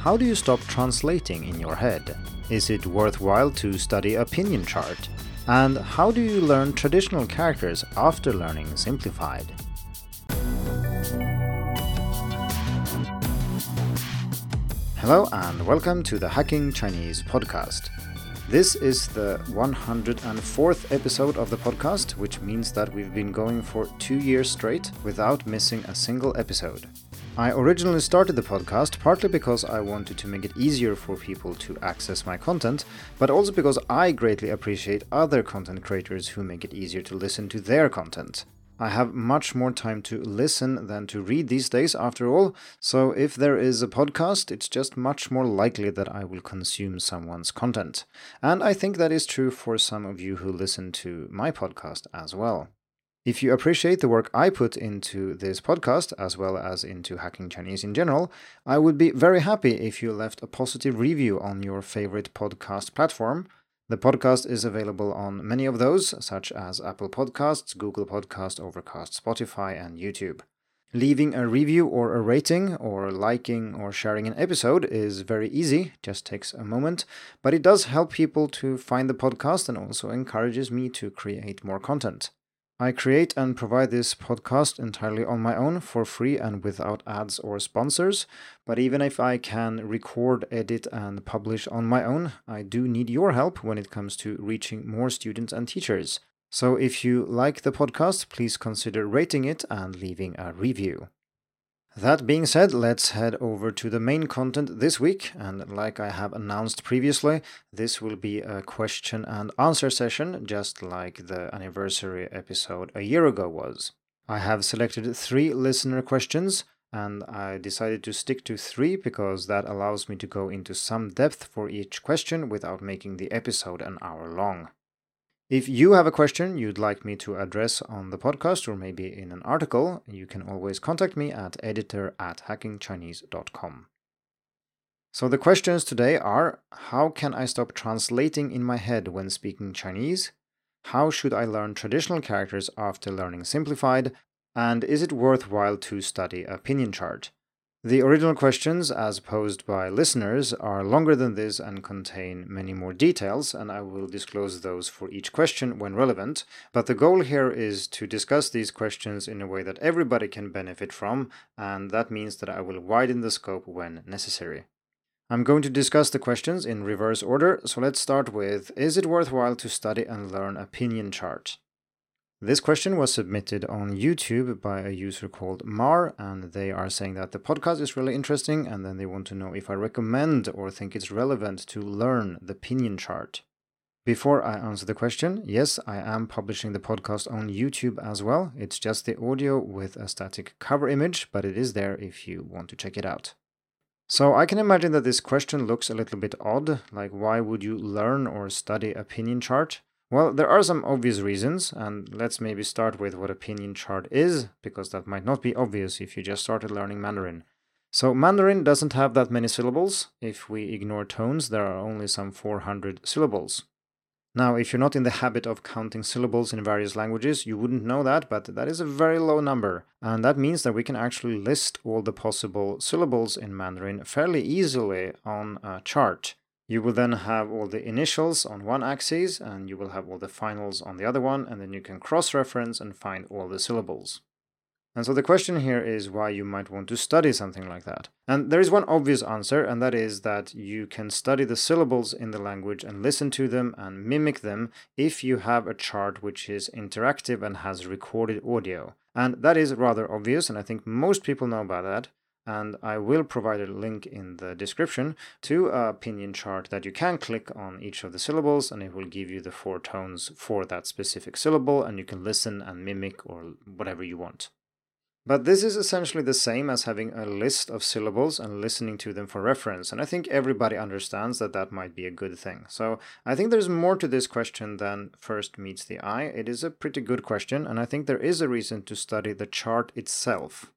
How do you stop translating in your head? Is it worthwhile to study a pinyin chart? And how do you learn traditional characters after learning simplified? Hello and welcome to the Hacking Chinese podcast. This is the 104th episode of the podcast, which means that we've been going for two years straight without missing a single episode. I originally started the podcast partly because I wanted to make it easier for people to access my content, but also because I greatly appreciate other content creators who make it easier to listen to their content. I have much more time to listen than to read these days, after all, so if there is a podcast, it's just much more likely that I will consume someone's content. And I think that is true for some of you who listen to my podcast as well. If you appreciate the work I put into this podcast, as well as into hacking Chinese in general, I would be very happy if you left a positive review on your favorite podcast platform. The podcast is available on many of those, such as Apple Podcasts, Google Podcast, Overcast, Spotify, and YouTube. Leaving a review or a rating, or liking or sharing an episode is very easy, just takes a moment, but it does help people to find the podcast and also encourages me to create more content. I create and provide this podcast entirely on my own for free and without ads or sponsors. But even if I can record, edit, and publish on my own, I do need your help when it comes to reaching more students and teachers. So if you like the podcast, please consider rating it and leaving a review. That being said, let's head over to the main content this week. And like I have announced previously, this will be a question and answer session, just like the anniversary episode a year ago was. I have selected three listener questions, and I decided to stick to three because that allows me to go into some depth for each question without making the episode an hour long. If you have a question you'd like me to address on the podcast or maybe in an article, you can always contact me at editor at hackingchinese.com. So the questions today are How can I stop translating in my head when speaking Chinese? How should I learn traditional characters after learning simplified? And is it worthwhile to study a pinyin chart? The original questions, as posed by listeners, are longer than this and contain many more details, and I will disclose those for each question when relevant. But the goal here is to discuss these questions in a way that everybody can benefit from, and that means that I will widen the scope when necessary. I'm going to discuss the questions in reverse order, so let's start with Is it worthwhile to study and learn a pinyin chart? This question was submitted on YouTube by a user called Mar, and they are saying that the podcast is really interesting, and then they want to know if I recommend or think it's relevant to learn the pinyin chart. Before I answer the question, yes, I am publishing the podcast on YouTube as well. It's just the audio with a static cover image, but it is there if you want to check it out. So I can imagine that this question looks a little bit odd, like why would you learn or study a pinyin chart? Well, there are some obvious reasons, and let's maybe start with what a chart is, because that might not be obvious if you just started learning Mandarin. So, Mandarin doesn't have that many syllables. If we ignore tones, there are only some 400 syllables. Now, if you're not in the habit of counting syllables in various languages, you wouldn't know that, but that is a very low number. And that means that we can actually list all the possible syllables in Mandarin fairly easily on a chart. You will then have all the initials on one axis and you will have all the finals on the other one, and then you can cross reference and find all the syllables. And so the question here is why you might want to study something like that. And there is one obvious answer, and that is that you can study the syllables in the language and listen to them and mimic them if you have a chart which is interactive and has recorded audio. And that is rather obvious, and I think most people know about that and I will provide a link in the description to a pinyin chart that you can click on each of the syllables and it will give you the four tones for that specific syllable and you can listen and mimic or whatever you want. But this is essentially the same as having a list of syllables and listening to them for reference, and I think everybody understands that that might be a good thing. So I think there's more to this question than first meets the eye. It is a pretty good question, and I think there is a reason to study the chart itself.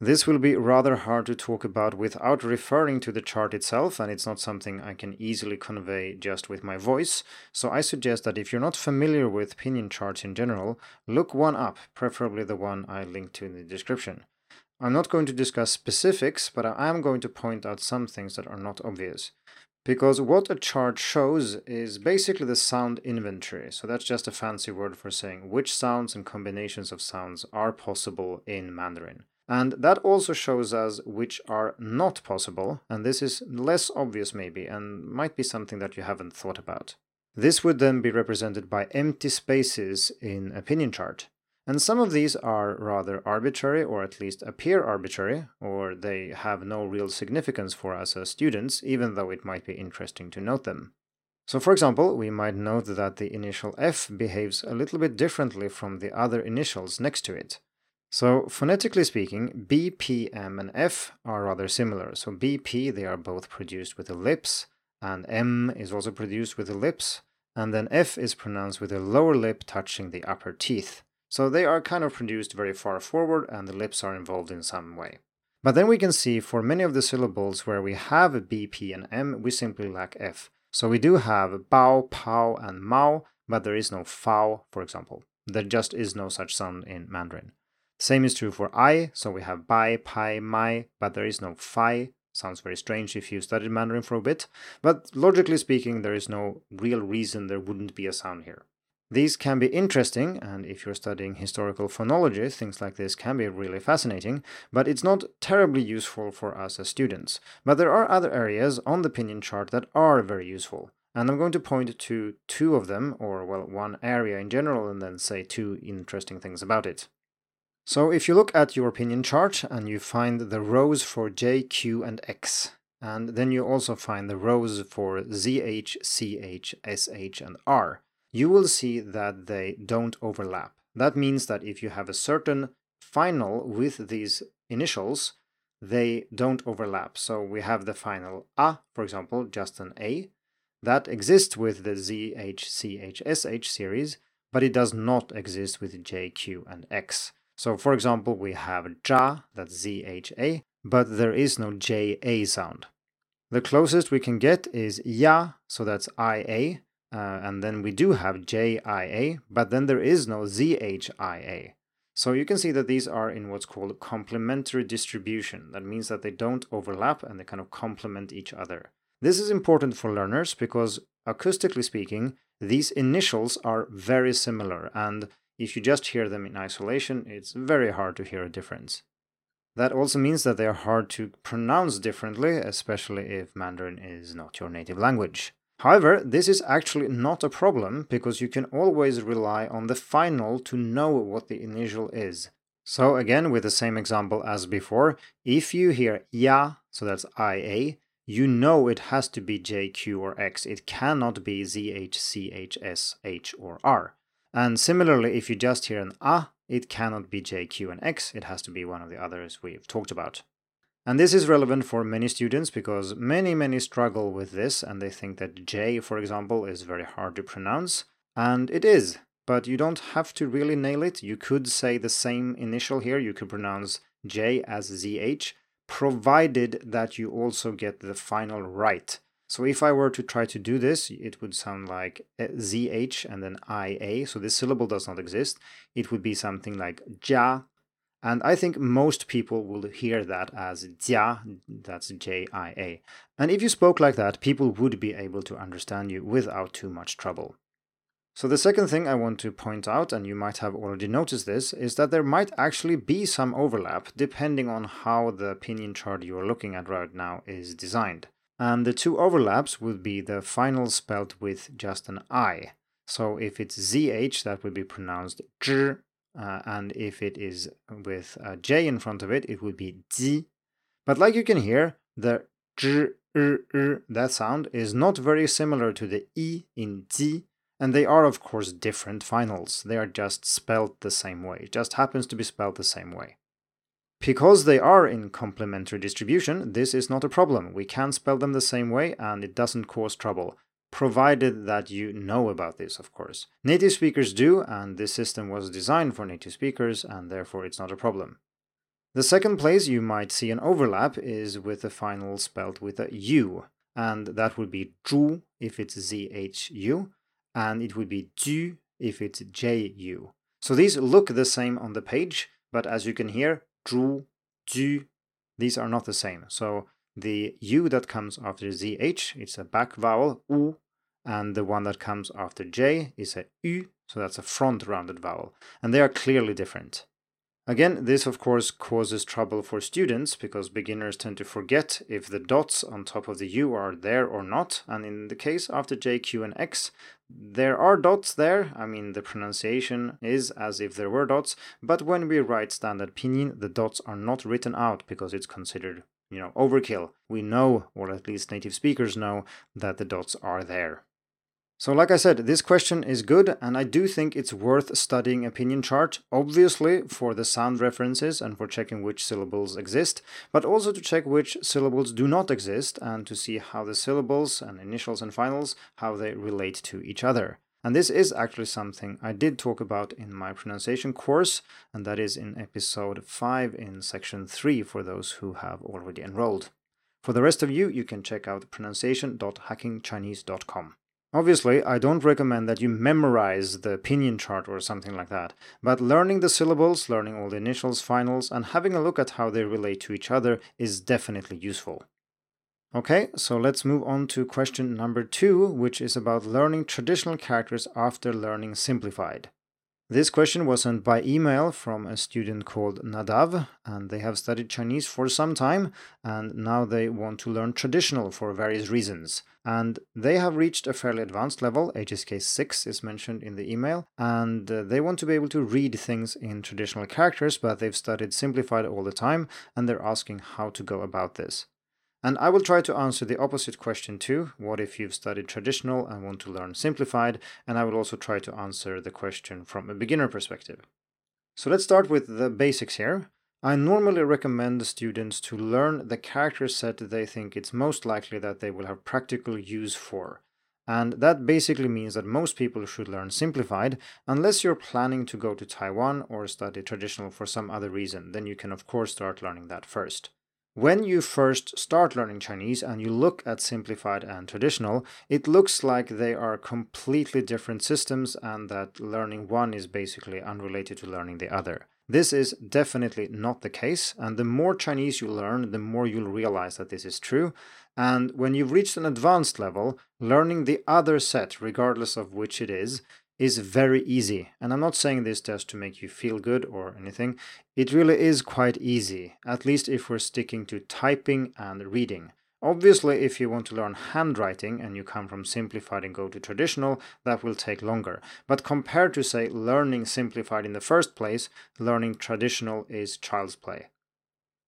This will be rather hard to talk about without referring to the chart itself, and it's not something I can easily convey just with my voice, so I suggest that if you're not familiar with pinyin charts in general, look one up, preferably the one I linked to in the description. I'm not going to discuss specifics, but I am going to point out some things that are not obvious. Because what a chart shows is basically the sound inventory. So that's just a fancy word for saying which sounds and combinations of sounds are possible in Mandarin. And that also shows us which are not possible, and this is less obvious maybe, and might be something that you haven't thought about. This would then be represented by empty spaces in a chart. And some of these are rather arbitrary, or at least appear arbitrary, or they have no real significance for us as students, even though it might be interesting to note them. So, for example, we might note that the initial F behaves a little bit differently from the other initials next to it. So, phonetically speaking, B, P, M, and F are rather similar. So, B, P, they are both produced with the lips, and M is also produced with the lips, and then F is pronounced with the lower lip touching the upper teeth. So they are kind of produced very far forward and the lips are involved in some way. But then we can see for many of the syllables where we have B, P, and M, we simply lack F. So we do have bao, pao, and mao, but there is no fao, for example. There just is no such sound in Mandarin. Same is true for I, so we have bai, pi, mai, but there is no fi. Sounds very strange if you studied Mandarin for a bit, but logically speaking, there is no real reason there wouldn't be a sound here. These can be interesting, and if you're studying historical phonology, things like this can be really fascinating, but it's not terribly useful for us as students. But there are other areas on the pinyin chart that are very useful, and I'm going to point to two of them, or well, one area in general, and then say two interesting things about it. So if you look at your pinyin chart and you find the rows for J, Q, and X, and then you also find the rows for ZH, CH, SH, and R, you will see that they don't overlap. That means that if you have a certain final with these initials, they don't overlap. So we have the final A, for example, just an A. That exists with the ZH, CH, SH series, but it does not exist with J, Q, and X. So for example, we have Ja, that's ZHA, but there is no JA sound. The closest we can get is Ya, so that's IA, uh, and then we do have JIA, but then there is no ZHIA. So you can see that these are in what's called complementary distribution. That means that they don't overlap and they kind of complement each other. This is important for learners because acoustically speaking, these initials are very similar and if you just hear them in isolation, it's very hard to hear a difference. That also means that they are hard to pronounce differently, especially if Mandarin is not your native language. However, this is actually not a problem because you can always rely on the final to know what the initial is. So again, with the same example as before, if you hear ya, so that's IA, you know it has to be J, Q, or X. It cannot be Z, H, C, H, S, H, or R. And similarly, if you just hear an A, it cannot be J, Q, and X. It has to be one of the others we've talked about. And this is relevant for many students because many, many struggle with this and they think that J, for example, is very hard to pronounce. And it is, but you don't have to really nail it. You could say the same initial here. You could pronounce J as ZH, provided that you also get the final right. So if I were to try to do this, it would sound like eh, ZH and then IA. So this syllable does not exist. It would be something like Ja and I think most people will hear that as jia, that's J I A. And if you spoke like that, people would be able to understand you without too much trouble. So, the second thing I want to point out, and you might have already noticed this, is that there might actually be some overlap depending on how the pinyin chart you are looking at right now is designed. And the two overlaps would be the final spelled with just an I. So, if it's ZH, that would be pronounced zh uh, and if it is with a J in front of it, it would be ji. But like you can hear, the zh, er, er, that sound is not very similar to the i in ji, and they are of course different finals. They are just spelled the same way. It just happens to be spelled the same way. Because they are in complementary distribution, this is not a problem. We can spell them the same way and it doesn't cause trouble provided that you know about this, of course. Native speakers do, and this system was designed for native speakers, and therefore it's not a problem. The second place you might see an overlap is with the final spelled with a U, and that would be zhu if it's ZHU, and it would be ju if it's JU. So these look the same on the page, but as you can hear, zhu, du, these are not the same. So the U that comes after ZH, it's a back vowel, U, and the one that comes after J is a U, so that's a front rounded vowel. And they are clearly different. Again, this of course causes trouble for students because beginners tend to forget if the dots on top of the U are there or not. And in the case after J, Q, and X, there are dots there. I mean, the pronunciation is as if there were dots, but when we write standard pinyin, the dots are not written out because it's considered, you know, overkill. We know, or at least native speakers know, that the dots are there. So, like I said, this question is good, and I do think it's worth studying a pinyin chart, obviously for the sound references and for checking which syllables exist, but also to check which syllables do not exist and to see how the syllables and initials and finals, how they relate to each other. And this is actually something I did talk about in my pronunciation course, and that is in episode 5 in section 3 for those who have already enrolled. For the rest of you, you can check out pronunciation.hackingchinese.com. Obviously, I don't recommend that you memorize the pinyin chart or something like that, but learning the syllables, learning all the initials, finals, and having a look at how they relate to each other is definitely useful. Okay, so let's move on to question number two, which is about learning traditional characters after learning simplified. This question was sent by email from a student called Nadav, and they have studied Chinese for some time, and now they want to learn traditional for various reasons. And they have reached a fairly advanced level, HSK 6 is mentioned in the email, and uh, they want to be able to read things in traditional characters, but they've studied simplified all the time, and they're asking how to go about this. And I will try to answer the opposite question too. What if you've studied traditional and want to learn simplified? And I will also try to answer the question from a beginner perspective. So let's start with the basics here. I normally recommend the students to learn the character set they think it's most likely that they will have practical use for. And that basically means that most people should learn simplified, unless you're planning to go to Taiwan or study traditional for some other reason, then you can of course start learning that first. When you first start learning Chinese and you look at simplified and traditional, it looks like they are completely different systems and that learning one is basically unrelated to learning the other. This is definitely not the case, and the more Chinese you learn, the more you'll realize that this is true. And when you've reached an advanced level, learning the other set, regardless of which it is, is very easy. And I'm not saying this just to make you feel good or anything. It really is quite easy, at least if we're sticking to typing and reading. Obviously, if you want to learn handwriting and you come from simplified and go to traditional, that will take longer. But compared to, say, learning simplified in the first place, learning traditional is child's play.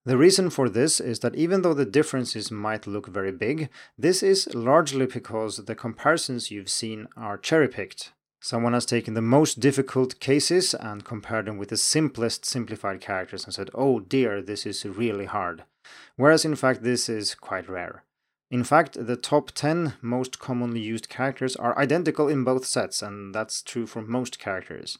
The reason for this is that even though the differences might look very big, this is largely because the comparisons you've seen are cherry picked. Someone has taken the most difficult cases and compared them with the simplest simplified characters and said, oh dear, this is really hard. Whereas in fact, this is quite rare. In fact, the top 10 most commonly used characters are identical in both sets, and that's true for most characters.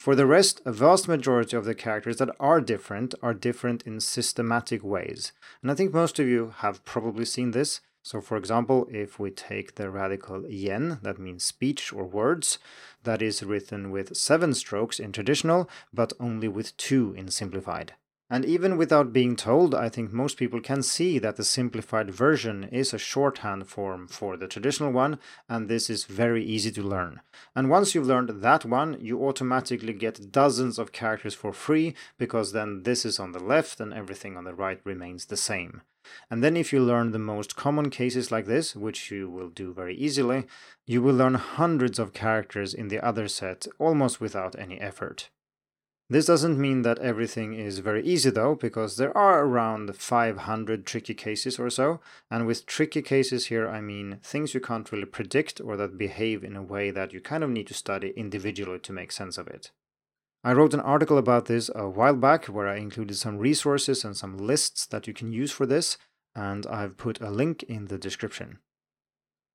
For the rest, a vast majority of the characters that are different are different in systematic ways. And I think most of you have probably seen this. So for example, if we take the radical yan, that means speech or words, that is written with seven strokes in traditional, but only with two in simplified. And even without being told, I think most people can see that the simplified version is a shorthand form for the traditional one, and this is very easy to learn. And once you've learned that one, you automatically get dozens of characters for free, because then this is on the left and everything on the right remains the same. And then if you learn the most common cases like this, which you will do very easily, you will learn hundreds of characters in the other set almost without any effort. This doesn't mean that everything is very easy though, because there are around 500 tricky cases or so. And with tricky cases here, I mean things you can't really predict or that behave in a way that you kind of need to study individually to make sense of it. I wrote an article about this a while back where I included some resources and some lists that you can use for this, and I've put a link in the description.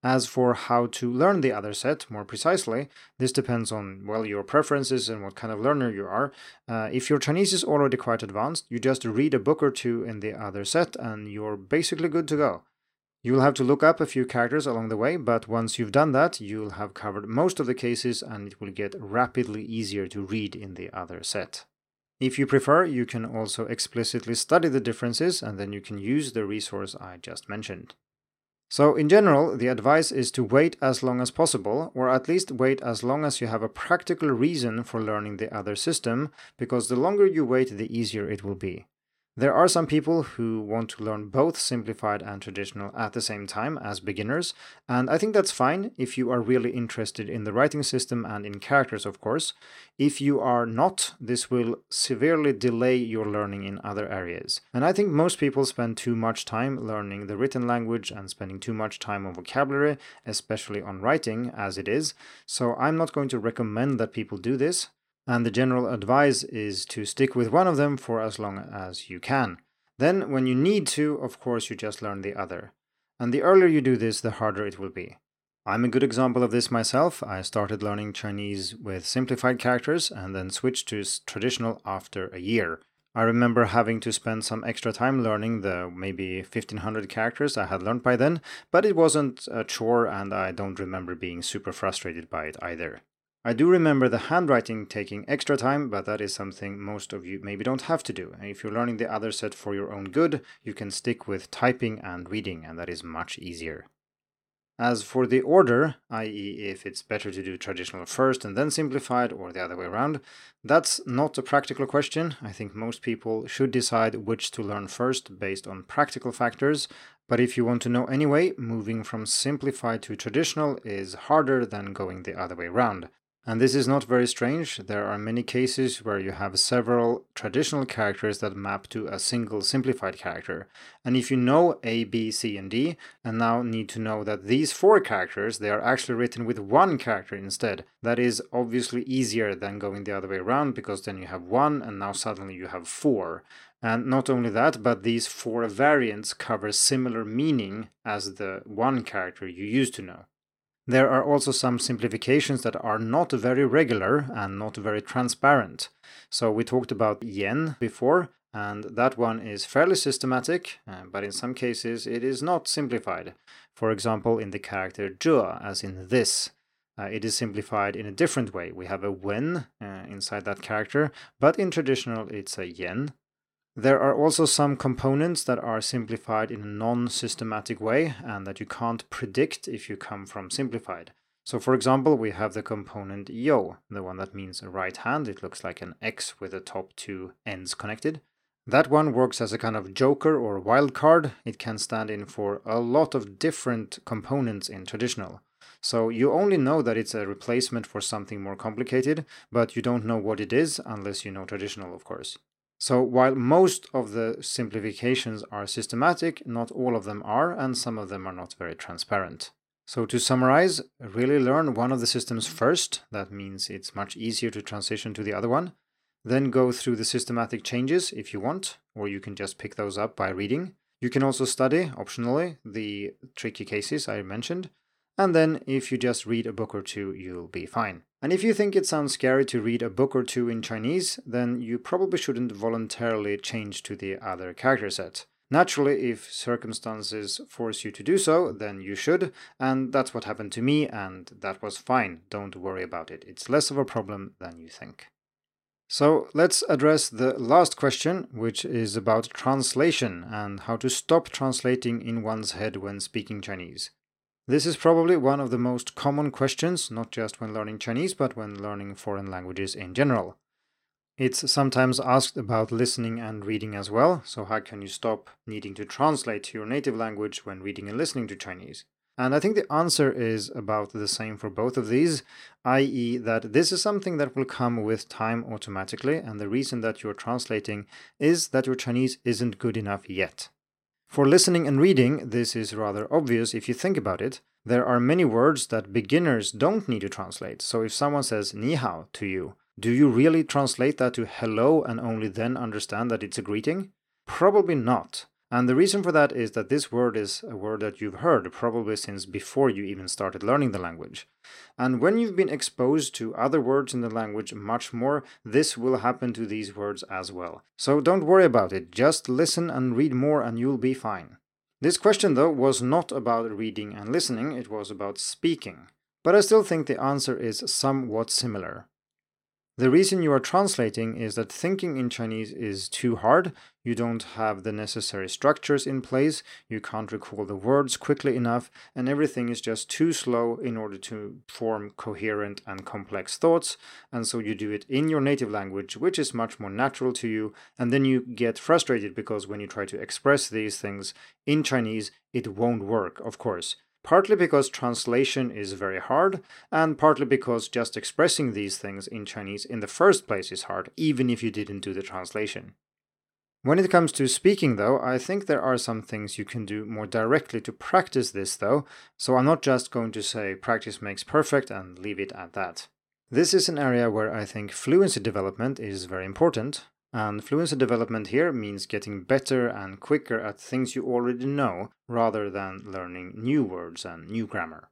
As for how to learn the other set more precisely, this depends on, well, your preferences and what kind of learner you are. Uh, if your Chinese is already quite advanced, you just read a book or two in the other set and you're basically good to go. You'll have to look up a few characters along the way, but once you've done that, you'll have covered most of the cases and it will get rapidly easier to read in the other set. If you prefer, you can also explicitly study the differences and then you can use the resource I just mentioned. So, in general, the advice is to wait as long as possible, or at least wait as long as you have a practical reason for learning the other system, because the longer you wait, the easier it will be. There are some people who want to learn both simplified and traditional at the same time as beginners, and I think that's fine if you are really interested in the writing system and in characters, of course. If you are not, this will severely delay your learning in other areas. And I think most people spend too much time learning the written language and spending too much time on vocabulary, especially on writing as it is, so I'm not going to recommend that people do this and the general advice is to stick with one of them for as long as you can. Then, when you need to, of course, you just learn the other. And the earlier you do this, the harder it will be. I'm a good example of this myself. I started learning Chinese with simplified characters and then switched to traditional after a year. I remember having to spend some extra time learning the maybe 1500 characters I had learned by then, but it wasn't a chore and I don't remember being super frustrated by it either. I do remember the handwriting taking extra time, but that is something most of you maybe don't have to do. And if you're learning the other set for your own good, you can stick with typing and reading, and that is much easier. As for the order, i.e., if it's better to do traditional first and then simplified, or the other way around, that's not a practical question. I think most people should decide which to learn first based on practical factors. But if you want to know anyway, moving from simplified to traditional is harder than going the other way around. And this is not very strange. There are many cases where you have several traditional characters that map to a single simplified character. And if you know A, B, C, and D, and now need to know that these four characters, they are actually written with one character instead, that is obviously easier than going the other way around because then you have one and now suddenly you have four. And not only that, but these four variants cover similar meaning as the one character you used to know. There are also some simplifications that are not very regular and not very transparent. So we talked about yan before, and that one is fairly systematic, uh, but in some cases it is not simplified. For example, in the character zhe, as in this, uh, it is simplified in a different way. We have a wen uh, inside that character, but in traditional it's a yan, there are also some components that are simplified in a non-systematic way and that you can't predict if you come from simplified. So for example, we have the component you, the one that means right hand. It looks like an X with the top two ends connected. That one works as a kind of joker or wildcard. It can stand in for a lot of different components in traditional. So you only know that it's a replacement for something more complicated, but you don't know what it is unless you know traditional, of course. So while most of the simplifications are systematic, not all of them are, and some of them are not very transparent. So to summarize, really learn one of the systems first. That means it's much easier to transition to the other one. Then go through the systematic changes if you want, or you can just pick those up by reading. You can also study, optionally, the tricky cases I mentioned. And then if you just read a book or two, you'll be fine. And if you think it sounds scary to read a book or two in Chinese, then you probably shouldn't voluntarily change to the other character set. Naturally, if circumstances force you to do so, then you should, and that's what happened to me, and that was fine. Don't worry about it. It's less of a problem than you think. So let's address the last question, which is about translation and how to stop translating in one's head when speaking Chinese. This is probably one of the most common questions, not just when learning Chinese, but when learning foreign languages in general. It's sometimes asked about listening and reading as well, so how can you stop needing to translate to your native language when reading and listening to Chinese? And I think the answer is about the same for both of these, i.e., that this is something that will come with time automatically, and the reason that you're translating is that your Chinese isn't good enough yet. For listening and reading, this is rather obvious if you think about it. There are many words that beginners don't need to translate. So if someone says ni hao to you, do you really translate that to hello and only then understand that it's a greeting? Probably not. And the reason for that is that this word is a word that you've heard probably since before you even started learning the language. And when you've been exposed to other words in the language much more, this will happen to these words as well. So don't worry about it, just listen and read more and you'll be fine. This question, though, was not about reading and listening, it was about speaking. But I still think the answer is somewhat similar. The reason you are translating is that thinking in Chinese is too hard. You don't have the necessary structures in place, you can't recall the words quickly enough, and everything is just too slow in order to form coherent and complex thoughts. And so you do it in your native language, which is much more natural to you, and then you get frustrated because when you try to express these things in Chinese, it won't work, of course partly because translation is very hard, and partly because just expressing these things in Chinese in the first place is hard, even if you didn't do the translation. When it comes to speaking, though, I think there are some things you can do more directly to practice this, though, so I'm not just going to say practice makes perfect and leave it at that. This is an area where I think fluency development is very important, and fluency development here means getting better and quicker at things you already know rather than learning new words and new grammar.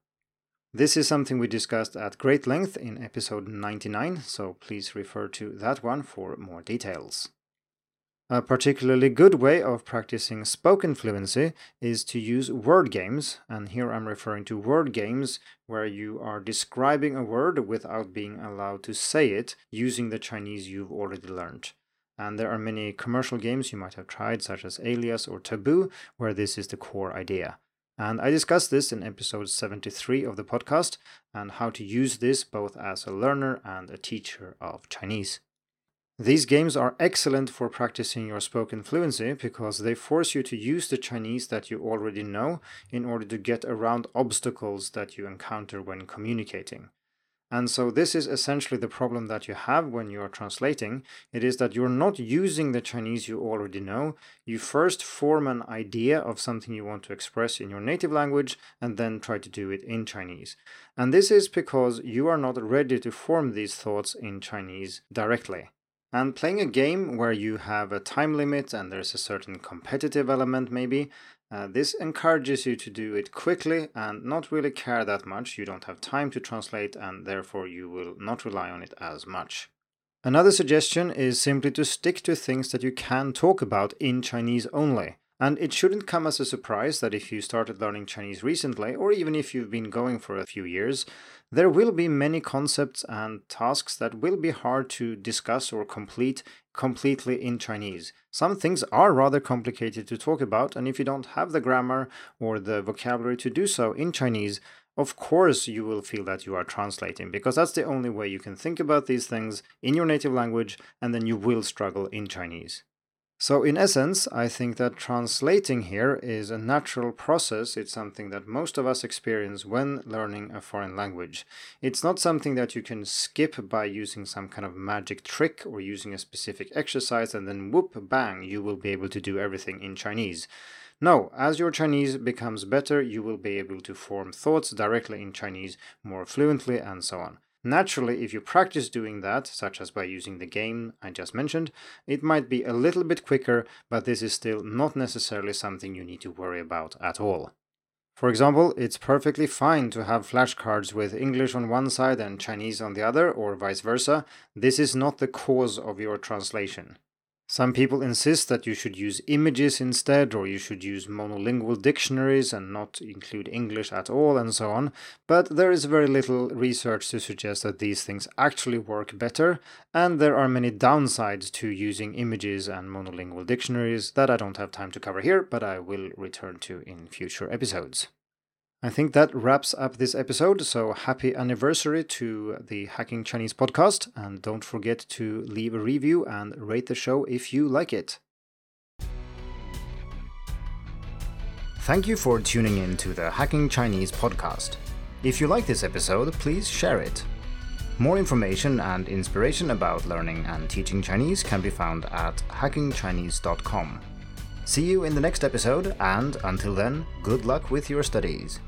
This is something we discussed at great length in episode 99, so please refer to that one for more details. A particularly good way of practicing spoken fluency is to use word games, and here I'm referring to word games where you are describing a word without being allowed to say it using the Chinese you've already learned. And there are many commercial games you might have tried, such as Alias or Taboo, where this is the core idea. And I discussed this in episode 73 of the podcast and how to use this both as a learner and a teacher of Chinese. These games are excellent for practicing your spoken fluency because they force you to use the Chinese that you already know in order to get around obstacles that you encounter when communicating. And so this is essentially the problem that you have when you are translating. It is that you're not using the Chinese you already know. You first form an idea of something you want to express in your native language and then try to do it in Chinese. And this is because you are not ready to form these thoughts in Chinese directly. And playing a game where you have a time limit and there's a certain competitive element, maybe, uh, this encourages you to do it quickly and not really care that much. You don't have time to translate, and therefore you will not rely on it as much. Another suggestion is simply to stick to things that you can talk about in Chinese only. And it shouldn't come as a surprise that if you started learning Chinese recently, or even if you've been going for a few years, there will be many concepts and tasks that will be hard to discuss or complete completely in Chinese. Some things are rather complicated to talk about, and if you don't have the grammar or the vocabulary to do so in Chinese, of course you will feel that you are translating because that's the only way you can think about these things in your native language, and then you will struggle in Chinese. So, in essence, I think that translating here is a natural process. It's something that most of us experience when learning a foreign language. It's not something that you can skip by using some kind of magic trick or using a specific exercise and then whoop, bang, you will be able to do everything in Chinese. No, as your Chinese becomes better, you will be able to form thoughts directly in Chinese more fluently and so on. Naturally, if you practice doing that, such as by using the game I just mentioned, it might be a little bit quicker, but this is still not necessarily something you need to worry about at all. For example, it's perfectly fine to have flashcards with English on one side and Chinese on the other, or vice versa. This is not the cause of your translation. Some people insist that you should use images instead, or you should use monolingual dictionaries and not include English at all, and so on. But there is very little research to suggest that these things actually work better, and there are many downsides to using images and monolingual dictionaries that I don't have time to cover here, but I will return to in future episodes. I think that wraps up this episode. So happy anniversary to the Hacking Chinese podcast. And don't forget to leave a review and rate the show if you like it. Thank you for tuning in to the Hacking Chinese podcast. If you like this episode, please share it. More information and inspiration about learning and teaching Chinese can be found at hackingchinese.com. See you in the next episode, and until then, good luck with your studies.